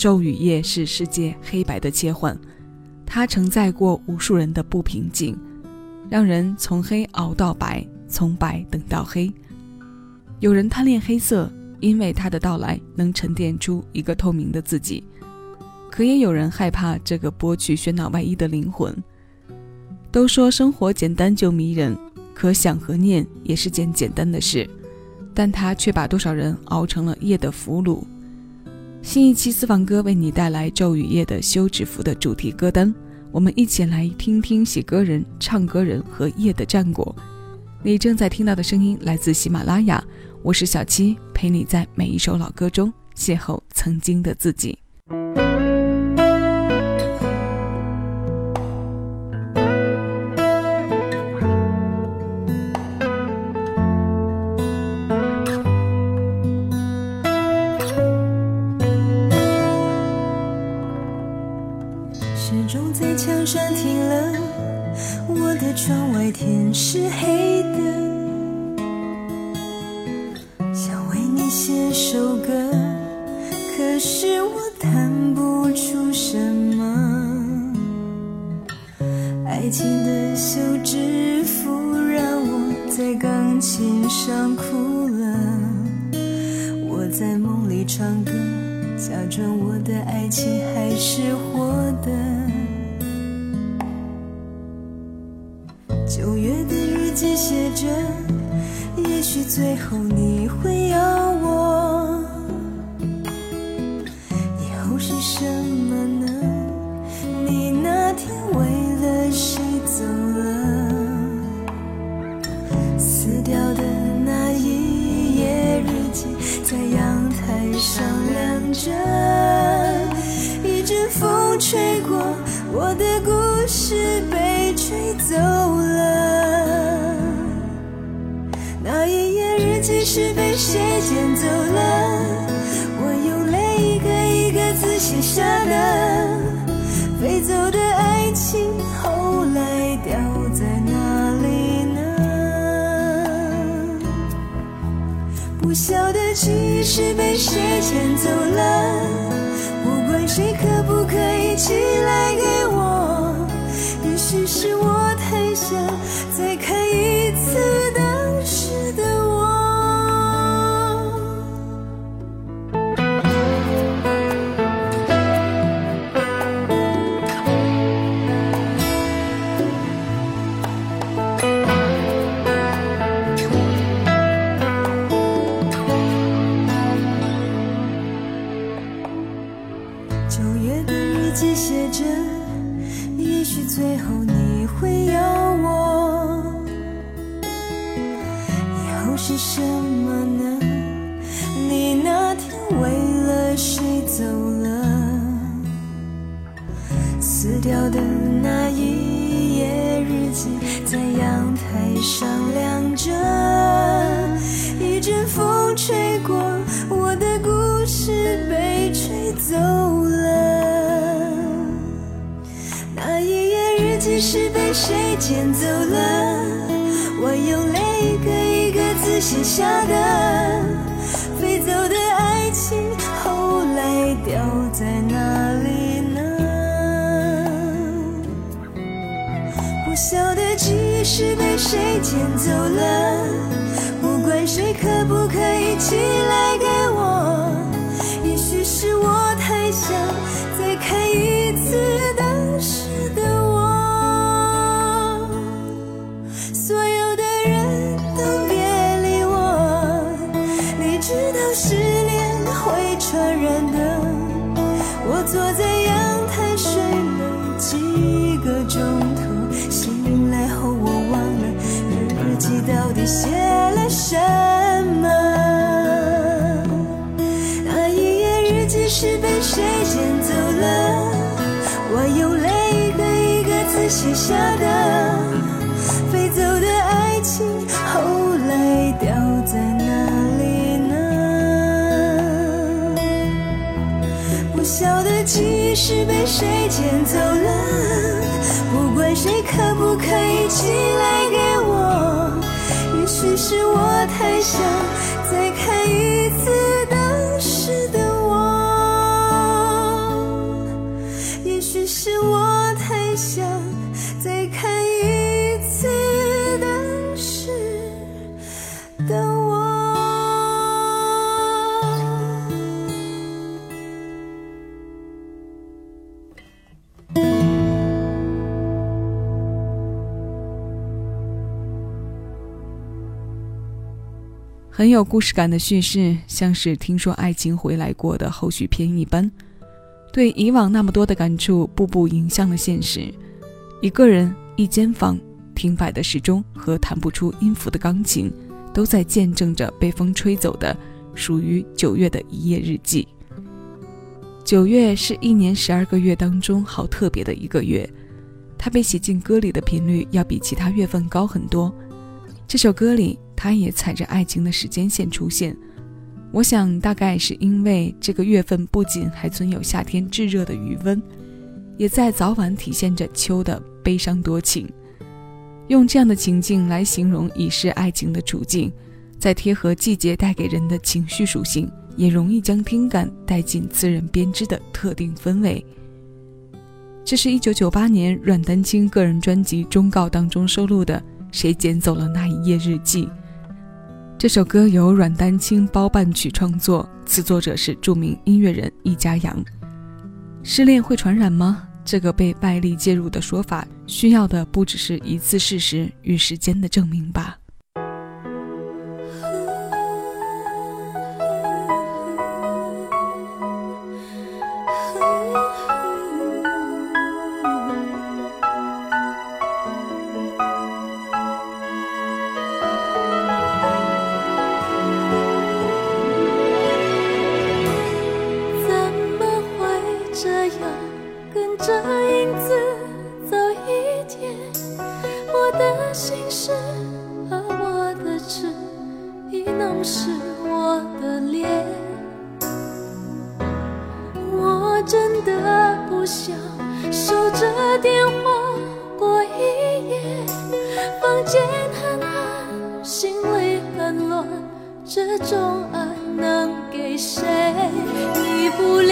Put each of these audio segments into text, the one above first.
昼与夜是世界黑白的切换，它承载过无数人的不平静，让人从黑熬到白，从白等到黑。有人贪恋黑色，因为它的到来能沉淀出一个透明的自己；可也有人害怕这个剥去喧闹外衣的灵魂。都说生活简单就迷人，可想和念也是件简单的事，但它却把多少人熬成了夜的俘虏。新一期私房歌为你带来昼与夜的休止符的主题歌单，我们一起来听听写歌人、唱歌人和夜的战果。你正在听到的声音来自喜马拉雅，我是小七，陪你在每一首老歌中邂逅曾经的自己。爱情的休止符让我在钢琴上哭了我在梦里唱歌假装我的爱情还是活的。九月的日记写着也许最后你会有着，一阵风吹过，我的故事被吹走了。那一页日记是被谁捡走了？是被谁牵走了。不管谁可不可以寄来给我？也许是我那一页日记在阳台上亮着一阵风吹过我的故事被吹走了。那一页日记是被谁捡走了？我用泪一个一个字写下的。是被谁捡走了，不管谁可不可以起来是被谁捡走了？不管谁可不可以寄来给我？也许是我太想很有故事感的叙事，像是听说爱情回来过的后续篇一般，对以往那么多的感触，步步迎向了现实。一个人，一间房，停摆的时钟和弹不出音符的钢琴，都在见证着被风吹走的属于九月的一页日记。九月是一年十二个月当中好特别的一个月，它被写进歌里的频率要比其他月份高很多。这首歌里。他也踩着爱情的时间线出现，我想大概是因为这个月份不仅还存有夏天炙热的余温，也在早晚体现着秋的悲伤多情。用这样的情境来形容已逝爱情的处境，再贴合季节带给人的情绪属性，也容易将听感带进自人编织的特定氛围。这是一九九八年阮丹青个人专辑《忠告》当中收录的《谁捡走了那一页日记》。这首歌由阮丹青包办曲创作，词作者是著名音乐人易家扬。失恋会传染吗？这个被外力介入的说法，需要的不只是一次事实与时间的证明吧。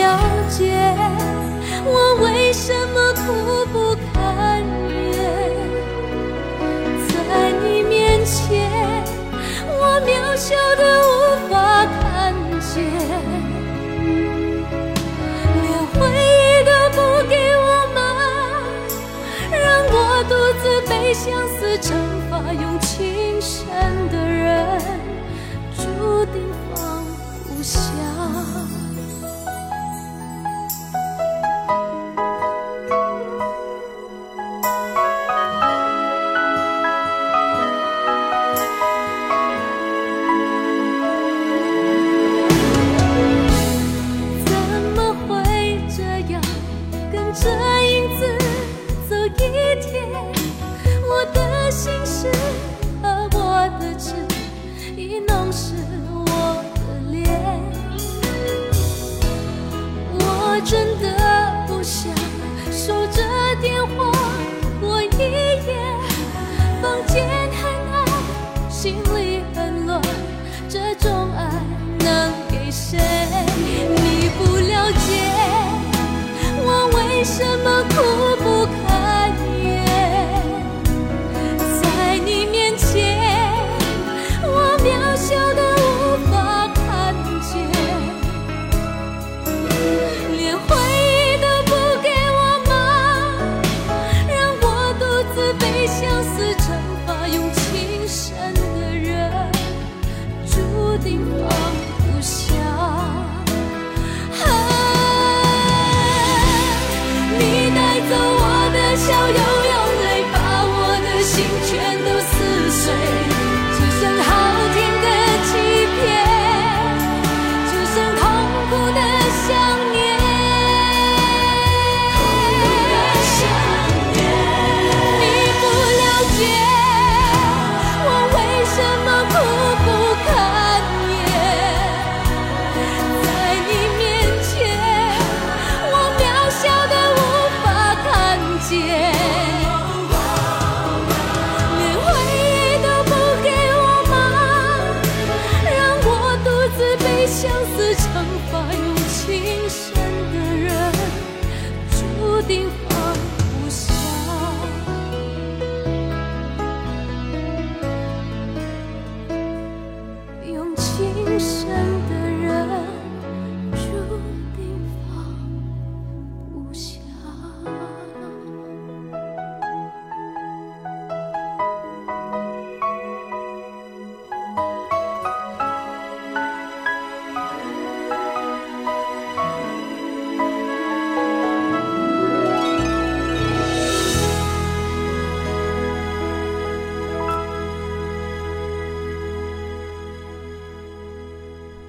了解我为什么哭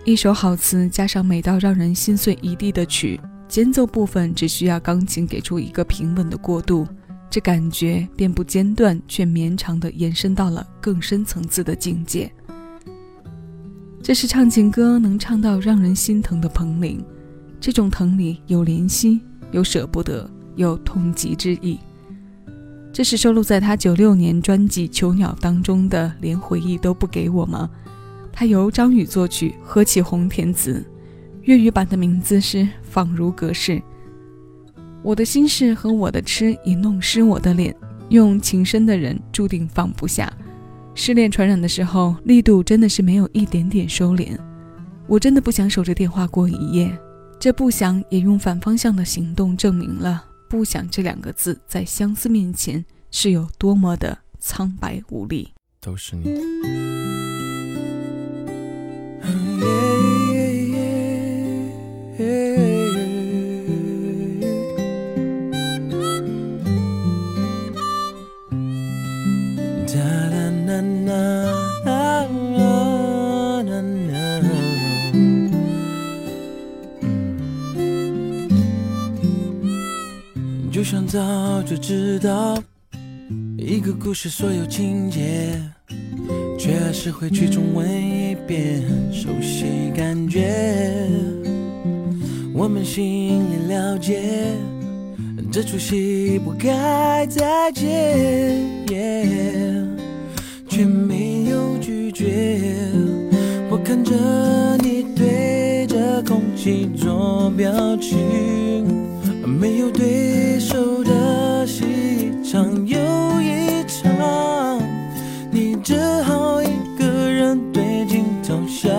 一首好词加上美到让人心碎一地的曲，间奏部分只需要钢琴给出一个平稳的过渡，这感觉便不间断却绵长的延伸到了更深层次的境界。这是唱情歌能唱到让人心疼的彭羚，这种疼里有怜惜，有舍不得，有痛极之意。这是收录在他九六年专辑《囚鸟》当中的《连回忆都不给我》吗？它由张宇作曲，何启宏填词，粤语版的名字是《仿如隔世》。我的心事和我的痴已弄湿我的脸，用情深的人注定放不下。失恋传染的时候，力度真的是没有一点点收敛。我真的不想守着电话过一夜，这不想也用反方向的行动证明了“不想”这两个字在相思面前是有多么的苍白无力。都是你。就像早就知道一个故事所有情节。却还是会去重温一遍，熟悉感觉。我们心里了解，这出戏不该再见，却没有拒绝。我看着你对着空气做表情，没有对手的戏场又一场，你只好一个人对镜头笑。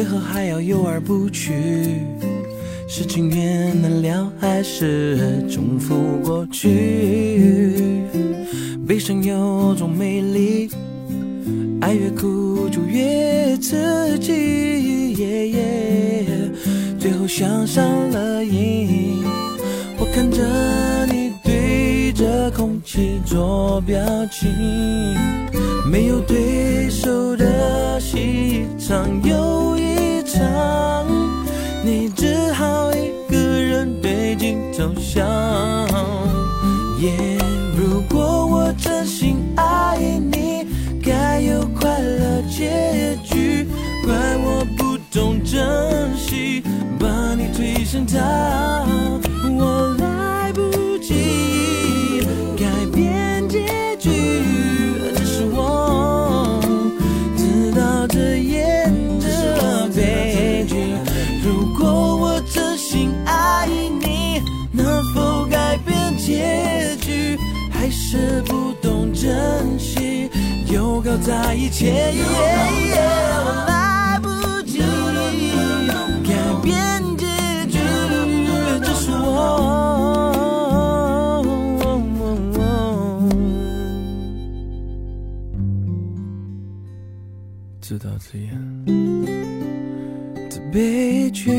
为何还要游而不去？是情缘难了，还是重复过去？悲伤有种魅力，爱越苦就越刺激，最后想上了瘾。我看着你对着空气做表情，没有对手的戏场是不懂珍惜，又搞在一起，我来不及改变结局，这是我自导自演的悲剧。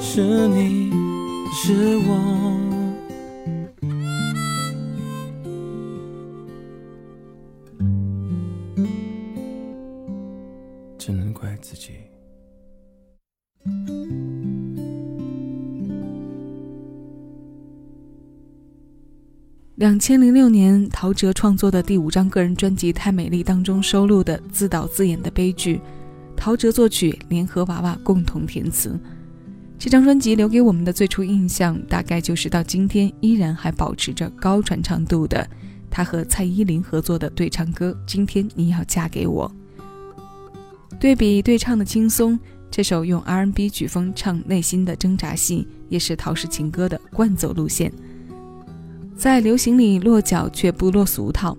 是你是我，只能怪自己。两千零六年，陶喆创作的第五张个人专辑《太美丽》当中收录的自导自演的悲剧，陶喆作曲，联合娃娃共同填词。这张专辑留给我们的最初印象，大概就是到今天依然还保持着高传唱度的他和蔡依林合作的对唱歌《今天你要嫁给我》。对比对唱的轻松，这首用 R&B 曲风唱内心的挣扎戏，也是陶氏情歌的惯走路线。在流行里落脚却不落俗套，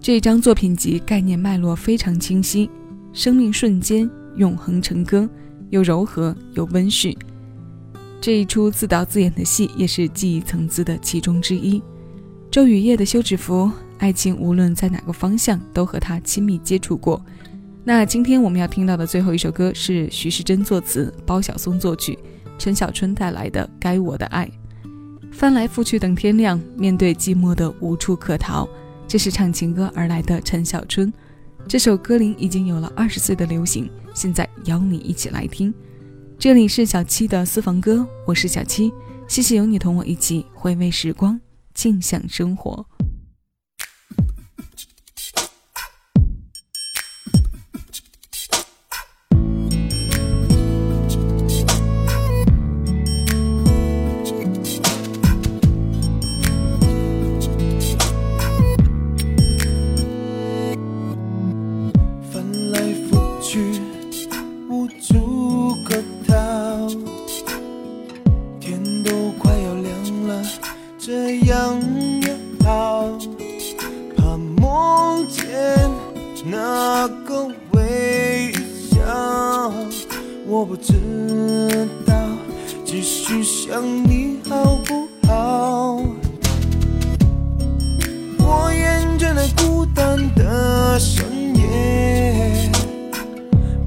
这张作品集概念脉络非常清晰，生命瞬间永恒成歌，又柔和又温煦。这一出自导自演的戏也是记忆层次的其中之一。周雨夜的休止符，爱情无论在哪个方向都和他亲密接触过。那今天我们要听到的最后一首歌是徐世珍作词，包小松作曲，陈小春带来的《该我的爱》。翻来覆去等天亮，面对寂寞的无处可逃。这是唱情歌而来的陈小春，这首歌龄已经有了二十岁的流行，现在邀你一起来听。这里是小七的私房歌，我是小七，谢谢有你同我一起回味时光，静享生活。这样也好怕梦见那个微笑我不知道继续想你好不好。我厌倦了孤单的深夜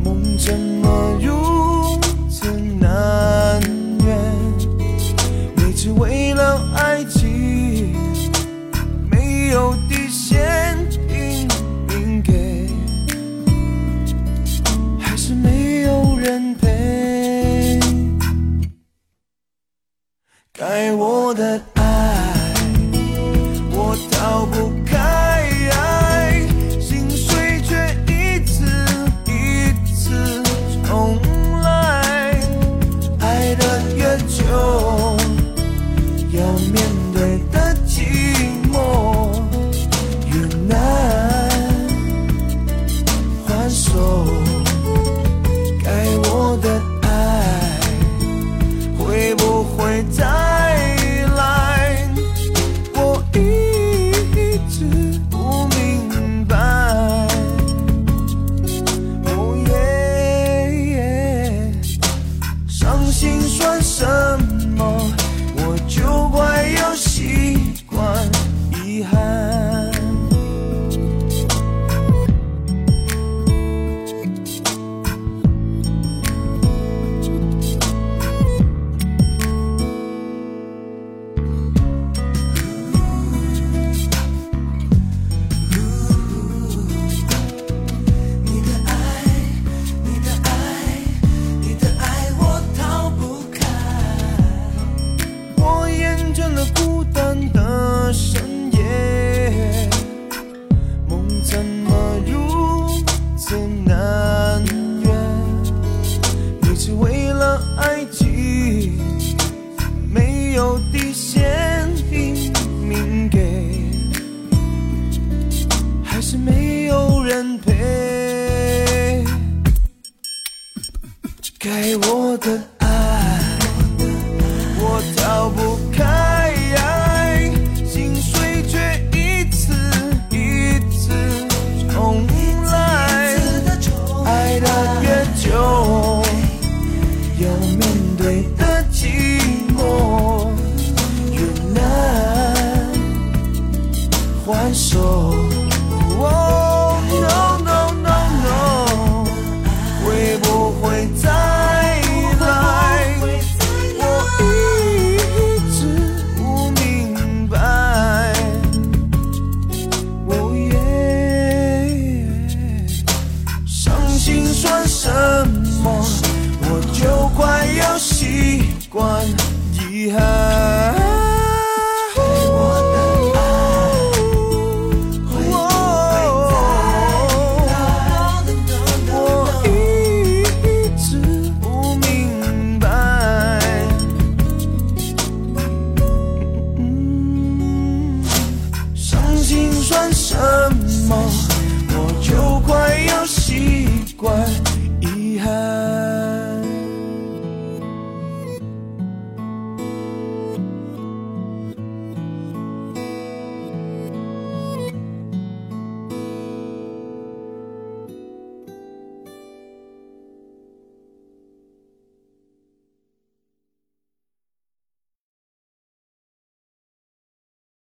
梦怎么如此难？that 面对的寂寞，越难还手。